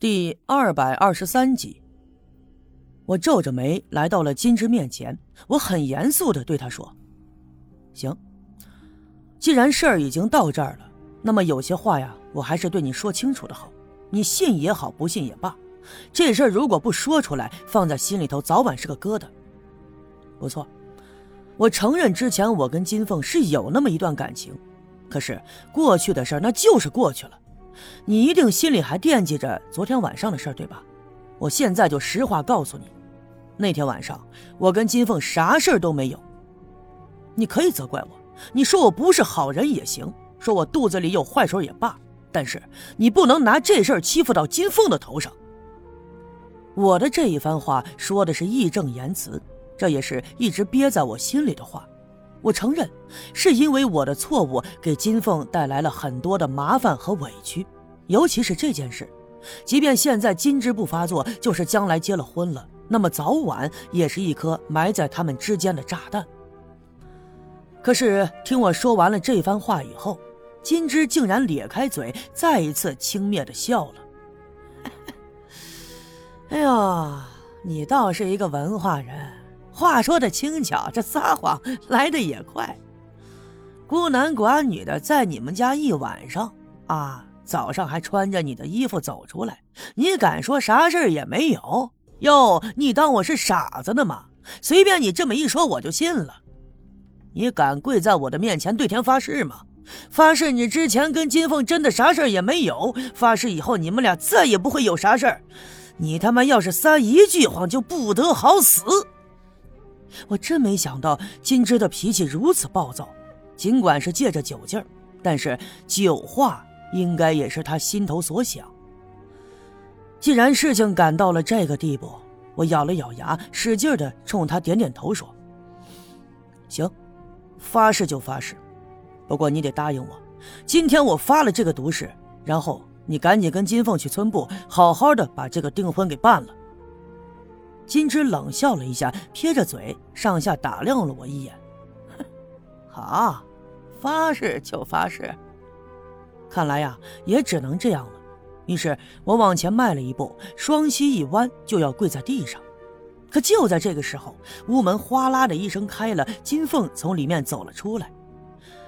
第二百二十三集，我皱着眉来到了金枝面前，我很严肃的对他说：“行，既然事儿已经到这儿了，那么有些话呀，我还是对你说清楚的好。你信也好，不信也罢，这事儿如果不说出来，放在心里头，早晚是个疙瘩。不错，我承认之前我跟金凤是有那么一段感情，可是过去的事儿那就是过去了。”你一定心里还惦记着昨天晚上的事儿对吧？我现在就实话告诉你，那天晚上我跟金凤啥事儿都没有。你可以责怪我，你说我不是好人也行，说我肚子里有坏水也罢，但是你不能拿这事儿欺负到金凤的头上。我的这一番话说的是义正言辞，这也是一直憋在我心里的话。我承认，是因为我的错误给金凤带来了很多的麻烦和委屈，尤其是这件事。即便现在金枝不发作，就是将来结了婚了，那么早晚也是一颗埋在他们之间的炸弹。可是听我说完了这番话以后，金枝竟然咧开嘴，再一次轻蔑的笑了。哎呀，你倒是一个文化人。话说的轻巧，这撒谎来的也快。孤男寡女的在你们家一晚上啊，早上还穿着你的衣服走出来，你敢说啥事也没有？哟，你当我是傻子呢吗？随便你这么一说，我就信了。你敢跪在我的面前对天发誓吗？发誓你之前跟金凤真的啥事也没有？发誓以后你们俩再也不会有啥事儿？你他妈要是撒一句谎，就不得好死！我真没想到金枝的脾气如此暴躁，尽管是借着酒劲儿，但是酒话应该也是他心头所想。既然事情赶到了这个地步，我咬了咬牙，使劲的冲他点点头，说：“行，发誓就发誓，不过你得答应我，今天我发了这个毒誓，然后你赶紧跟金凤去村部，好好的把这个订婚给办了。”金枝冷笑了一下，撇着嘴，上下打量了我一眼。好，发誓就发誓。看来呀，也只能这样了。于是我往前迈了一步，双膝一弯，就要跪在地上。可就在这个时候，屋门哗啦的一声开了，金凤从里面走了出来。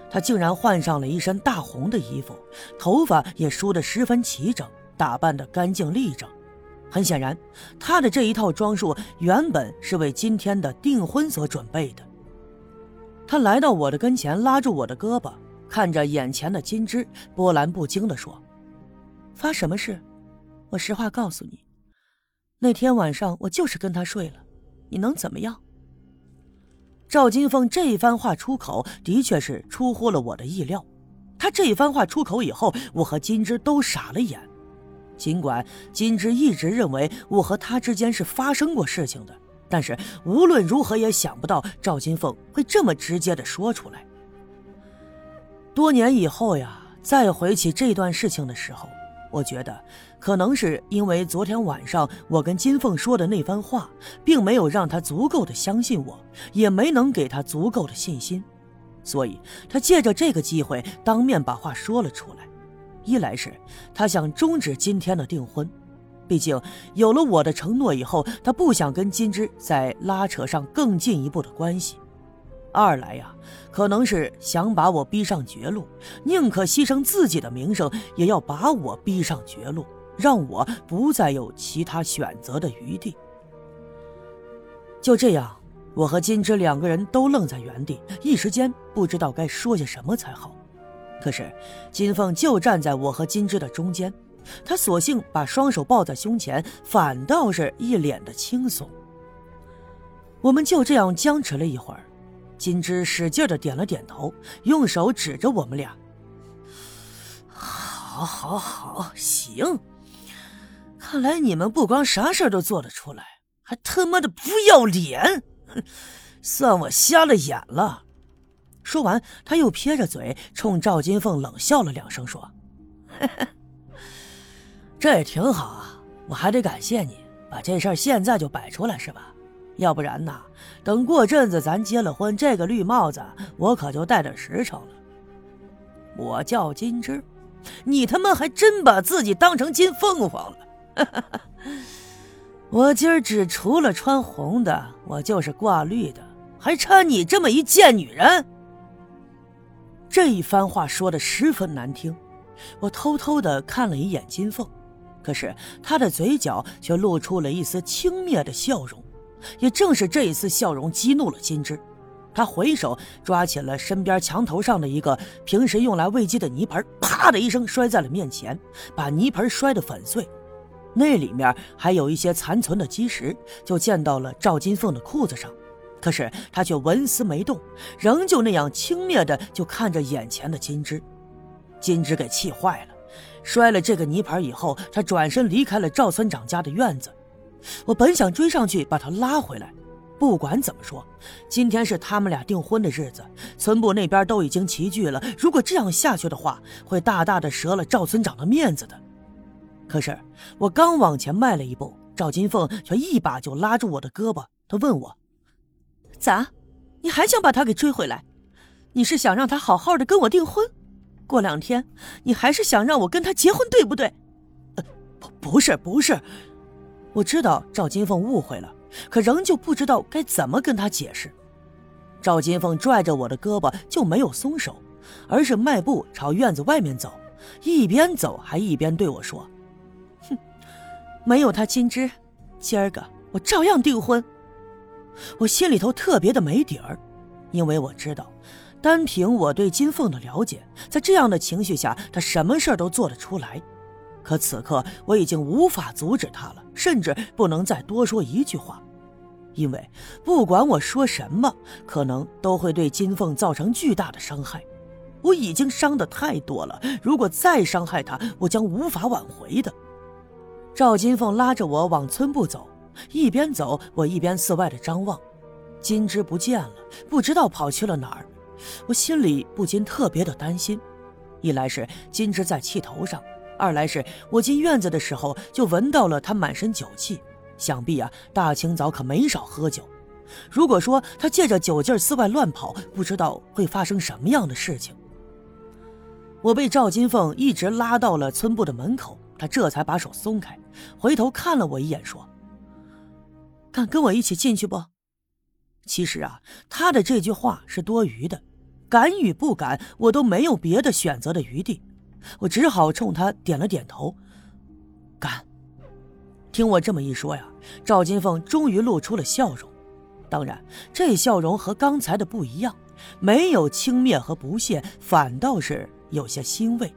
她竟然换上了一身大红的衣服，头发也梳得十分齐整，打扮得干净利整。很显然，他的这一套装束原本是为今天的订婚所准备的。他来到我的跟前，拉住我的胳膊，看着眼前的金枝，波澜不惊地说：“发什么誓？我实话告诉你，那天晚上我就是跟他睡了，你能怎么样？”赵金凤这一番话出口，的确是出乎了我的意料。他这一番话出口以后，我和金枝都傻了眼。尽管金枝一直认为我和他之间是发生过事情的，但是无论如何也想不到赵金凤会这么直接的说出来。多年以后呀，再回起这段事情的时候，我觉得可能是因为昨天晚上我跟金凤说的那番话，并没有让他足够的相信我，也没能给他足够的信心，所以他借着这个机会当面把话说了出来。一来是他想终止今天的订婚，毕竟有了我的承诺以后，他不想跟金枝再拉扯上更进一步的关系；二来呀，可能是想把我逼上绝路，宁可牺牲自己的名声，也要把我逼上绝路，让我不再有其他选择的余地。就这样，我和金枝两个人都愣在原地，一时间不知道该说些什么才好。可是，金凤就站在我和金枝的中间，她索性把双手抱在胸前，反倒是一脸的轻松。我们就这样僵持了一会儿，金枝使劲的点了点头，用手指着我们俩：“好，好，好，行。看来你们不光啥事都做得出来，还他妈的不要脸，算我瞎了眼了。”说完，他又撇着嘴冲赵金凤冷笑了两声，说：“ 这也挺好啊，我还得感谢你，把这事儿现在就摆出来是吧？要不然呢，等过阵子咱结了婚，这个绿帽子我可就戴的实诚了。我叫金枝，你他妈还真把自己当成金凤凰了。我今儿只除了穿红的，我就是挂绿的，还差你这么一贱女人。这一番话说的十分难听，我偷偷的看了一眼金凤，可是她的嘴角却露出了一丝轻蔑的笑容。也正是这一丝笑容激怒了金枝，他回手抓起了身边墙头上的一个平时用来喂鸡的泥盆，啪的一声摔在了面前，把泥盆摔得粉碎。那里面还有一些残存的鸡食，就溅到了赵金凤的裤子上。可是他却纹丝没动，仍旧那样轻蔑的就看着眼前的金枝。金枝给气坏了，摔了这个泥盆以后，他转身离开了赵村长家的院子。我本想追上去把他拉回来，不管怎么说，今天是他们俩订婚的日子，村部那边都已经齐聚了。如果这样下去的话，会大大的折了赵村长的面子的。可是我刚往前迈了一步，赵金凤却一把就拉住我的胳膊，她问我：“咋，你还想把他给追回来？你是想让他好好的跟我订婚？过两天你还是想让我跟他结婚，对不对？”“呃，不，不是，不是。”我知道赵金凤误会了，可仍旧不知道该怎么跟她解释。赵金凤拽着我的胳膊就没有松手，而是迈步朝院子外面走，一边走还一边对我说：“哼，没有他金枝，今儿个我照样订婚。”我心里头特别的没底儿，因为我知道，单凭我对金凤的了解，在这样的情绪下，她什么事都做得出来。可此刻我已经无法阻止他了，甚至不能再多说一句话，因为不管我说什么，可能都会对金凤造成巨大的伤害。我已经伤得太多了，如果再伤害她，我将无法挽回的。赵金凤拉着我往村部走，一边走我一边四外的张望，金枝不见了，不知道跑去了哪儿。我心里不禁特别的担心，一来是金枝在气头上。二来是我进院子的时候就闻到了他满身酒气，想必啊大清早可没少喝酒。如果说他借着酒劲儿四外乱跑，不知道会发生什么样的事情。我被赵金凤一直拉到了村部的门口，他这才把手松开，回头看了我一眼，说：“敢跟我一起进去不？”其实啊，他的这句话是多余的，敢与不敢，我都没有别的选择的余地。我只好冲他点了点头，敢。听我这么一说呀，赵金凤终于露出了笑容。当然，这笑容和刚才的不一样，没有轻蔑和不屑，反倒是有些欣慰。